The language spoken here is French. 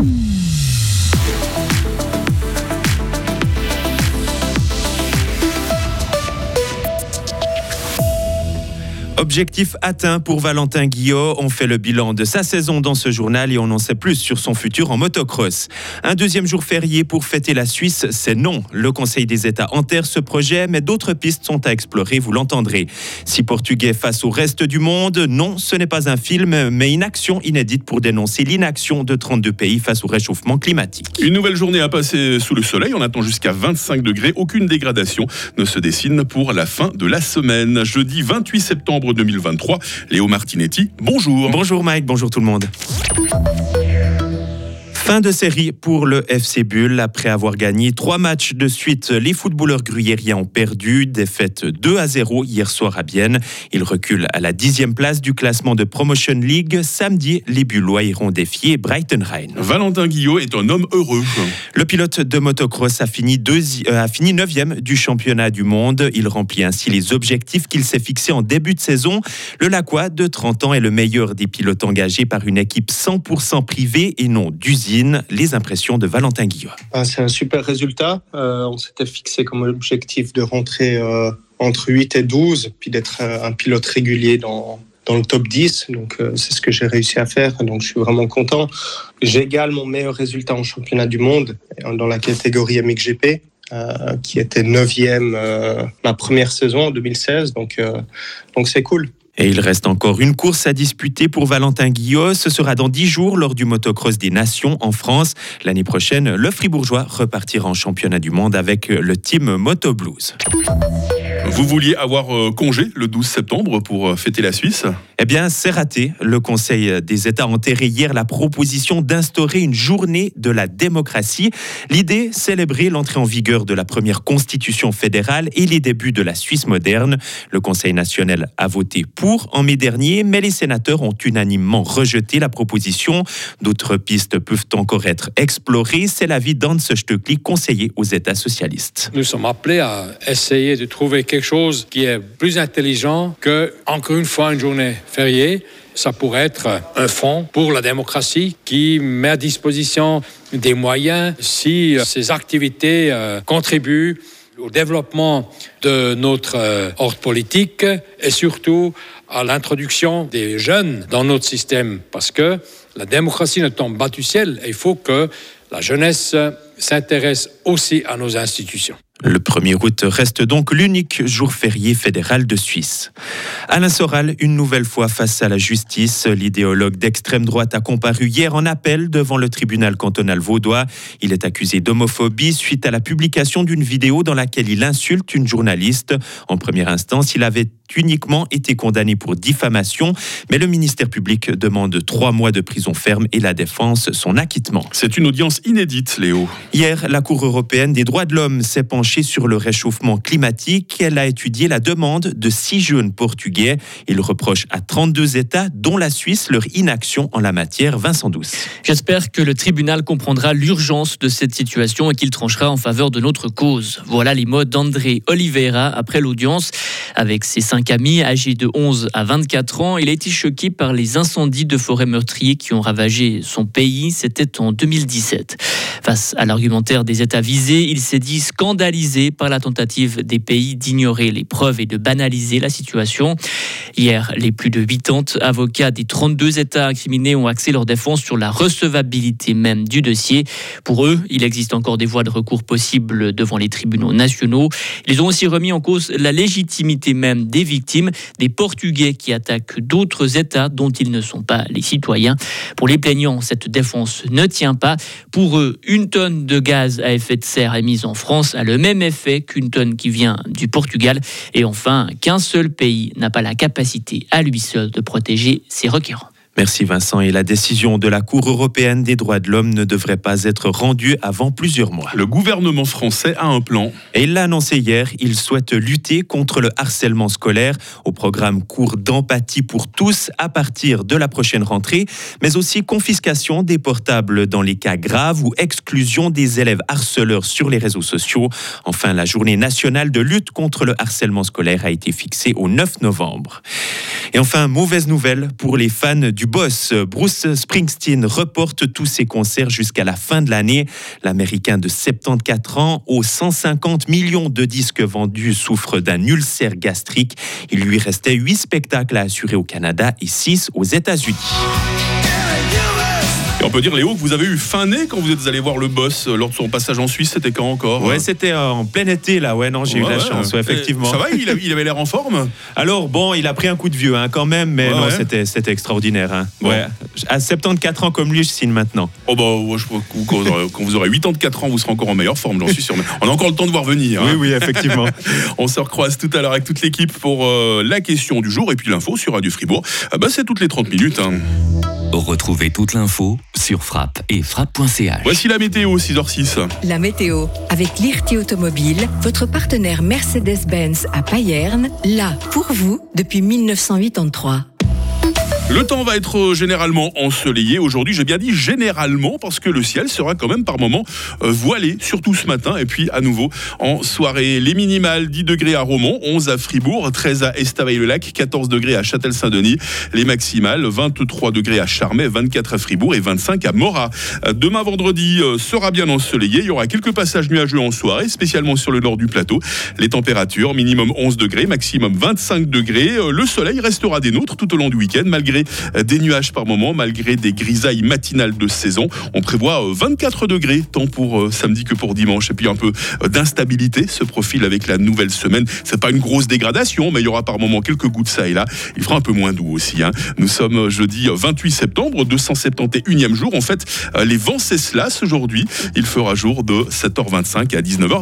Mm. Objectif atteint pour Valentin Guillot. On fait le bilan de sa saison dans ce journal et on en sait plus sur son futur en motocross. Un deuxième jour férié pour fêter la Suisse, c'est non. Le Conseil des États enterre ce projet, mais d'autres pistes sont à explorer, vous l'entendrez. Si Portugais face au reste du monde, non, ce n'est pas un film, mais une action inédite pour dénoncer l'inaction de 32 pays face au réchauffement climatique. Une nouvelle journée à passer sous le soleil. On attend jusqu'à 25 degrés. Aucune dégradation ne se dessine pour la fin de la semaine. Jeudi 28 septembre 2023. Léo Martinetti, bonjour. Bonjour Mike, bonjour tout le monde. Fin de série pour le FC Bull. Après avoir gagné trois matchs de suite, les footballeurs gruyériens ont perdu. Défaite 2 à 0 hier soir à Bienne. Ils reculent à la dixième place du classement de Promotion League. Samedi, les Bullois iront défier Brighton Rhein. Valentin Guillot est un homme heureux. Le pilote de motocross a fini, euh, a fini neuvième du championnat du monde. Il remplit ainsi les objectifs qu'il s'est fixés en début de saison. Le Laquois, de 30 ans, est le meilleur des pilotes engagés par une équipe 100% privée et non d'usine les impressions de Valentin Guillot. Ah, c'est un super résultat. Euh, on s'était fixé comme objectif de rentrer euh, entre 8 et 12, puis d'être un, pilote régulier dans, le top 10. Donc, euh, c'est ce que j'ai réussi à faire. Donc, je suis vraiment content. J'égale mon meilleur résultat en championnat du monde dans la catégorie MXGP. qui était 9e ma première saison en 2016. Donc, donc c'est cool. Et il reste encore une course à disputer pour Valentin Guillot. Ce sera dans dix jours lors du motocross des Nations en France. L'année prochaine, le Fribourgeois repartira en championnat du monde avec le team Moto Blues. Vous vouliez avoir euh, congé le 12 septembre pour euh, fêter la Suisse? Eh bien, c'est raté. Le Conseil des États a enterré hier la proposition d'instaurer une journée de la démocratie. L'idée, célébrer l'entrée en vigueur de la première constitution fédérale et les débuts de la Suisse moderne. Le Conseil national a voté pour en mai dernier, mais les sénateurs ont unanimement rejeté la proposition. D'autres pistes peuvent encore être explorées. C'est l'avis d'Hans Stöckli, conseiller aux États socialistes. Nous sommes appelés à essayer de trouver quelque chose qui est plus intelligent que, encore une fois, une journée Ça pourrait être un fonds pour la démocratie qui met à disposition des moyens si euh, ces activités euh, contribuent au développement de notre euh, ordre politique et surtout à l'introduction des jeunes dans notre système. Parce que la démocratie ne tombe pas du ciel et il faut que la jeunesse s'intéresse aussi à nos institutions. Le 1er août reste donc l'unique jour férié fédéral de Suisse. Alain Soral, une nouvelle fois face à la justice, l'idéologue d'extrême droite a comparu hier en appel devant le tribunal cantonal vaudois. Il est accusé d'homophobie suite à la publication d'une vidéo dans laquelle il insulte une journaliste. En première instance, il avait uniquement été condamné pour diffamation, mais le ministère public demande trois mois de prison ferme et la défense son acquittement. C'est une audience inédite, Léo. Hier, la Cour européenne des droits de l'homme s'est penchée sur le réchauffement climatique. Elle a étudié la demande de six jeunes portugais. Il reproche à 32 États, dont la Suisse, leur inaction en la matière. Vincent Douce. J'espère que le tribunal comprendra l'urgence de cette situation et qu'il tranchera en faveur de notre cause. Voilà les mots d'André Oliveira après l'audience. Avec ses cinq Camille, âgé de 11 à 24 ans. Il a été choqué par les incendies de forêts meurtriers qui ont ravagé son pays. C'était en 2017. Face à l'argumentaire des États visés, il s'est dit scandalisé par la tentative des pays d'ignorer les preuves et de banaliser la situation. Hier, les plus de 80 avocats des 32 États incriminés ont axé leur défense sur la recevabilité même du dossier. Pour eux, il existe encore des voies de recours possibles devant les tribunaux nationaux. Ils ont aussi remis en cause la légitimité même des victimes, des Portugais qui attaquent d'autres États dont ils ne sont pas les citoyens. Pour les plaignants, cette défense ne tient pas. Pour eux, une tonne de gaz à effet de serre émise en France a le même effet qu'une tonne qui vient du Portugal. Et enfin, qu'un seul pays n'a pas la capacité à lui seul de protéger ses requérants. Merci Vincent. Et la décision de la Cour européenne des droits de l'homme ne devrait pas être rendue avant plusieurs mois. Le gouvernement français a un plan. Et il l'a annoncé hier, il souhaite lutter contre le harcèlement scolaire au programme cours d'empathie pour tous à partir de la prochaine rentrée, mais aussi confiscation des portables dans les cas graves ou exclusion des élèves harceleurs sur les réseaux sociaux. Enfin, la journée nationale de lutte contre le harcèlement scolaire a été fixée au 9 novembre. Et enfin, mauvaise nouvelle pour les fans du boss. Bruce Springsteen reporte tous ses concerts jusqu'à la fin de l'année. L'Américain de 74 ans, aux 150 millions de disques vendus, souffre d'un ulcère gastrique. Il lui restait 8 spectacles à assurer au Canada et 6 aux États-Unis. Et on peut dire, Léo, que vous avez eu fin nez quand vous êtes allé voir le boss euh, lors de son passage en Suisse. C'était quand encore Ouais, c'était euh, en plein été, là. Ouais, non, j'ai eu la chance, ouais, effectivement. Ça va, il, avait l'air en forme? Alors, bon, il a pris un coup de vieux, hein, quand même, mais Ouais, non, ouais. c'était c'était extraordinaire. Hein. Bon. Ouais. À 74 ans comme lui, je signe maintenant. Oh bah, je crois que quand vous aurez- quand vous aurez 84 ans, vous serez encore en meilleure forme, j'en suis sûr. Mais on a encore le temps de voir venir. hein. oui, effectivement. On se recroise tout à l'heure avec toute l'équipe pour euh, la question du jour et puis l'info sur Radio Fribourg. Ah bah, c'est toutes les 30 minutes. hein. Retrouvez toute l'info sur frappe et frappe.ch. Voici la météo, 6h06. La météo, avec Lirti Automobile, votre partenaire Mercedes-Benz à Payerne, là pour vous depuis 1983. Le temps va être euh, généralement ensoleillé aujourd'hui. J'ai bien dit généralement parce que le ciel sera quand même par moments euh, voilé, surtout ce matin. Et puis à nouveau en soirée, les minimales 10 degrés à Romont, 11 à Fribourg, 13 à Estavayer-le-Lac, 14 degrés à Châtel-Saint-Denis. Les maximales 23 degrés à Charmey, 24 à Fribourg et 25 à Morat. Demain vendredi euh, sera bien ensoleillé. Il y aura quelques passages nuageux en soirée, spécialement sur le nord du plateau. Les températures minimum 11 degrés, maximum 25 degrés. Le soleil restera des nôtres tout au long du week-end, malgré euh, des nuages par moment, malgré des grisailles matinales de saison. On prévoit euh, 24 degrés, tant pour euh, samedi que pour dimanche. Et puis un peu euh, d'instabilité se profile avec la nouvelle semaine. C'est pas une grosse dégradation, mais il y aura par moment quelques gouttes ça et là. Il fera un peu moins doux aussi. hein. Nous sommes euh, jeudi euh, 28 septembre, 271e jour. En fait, euh, les vents cessent aujourd'hui. Il fera jour de 7h25 à 19h.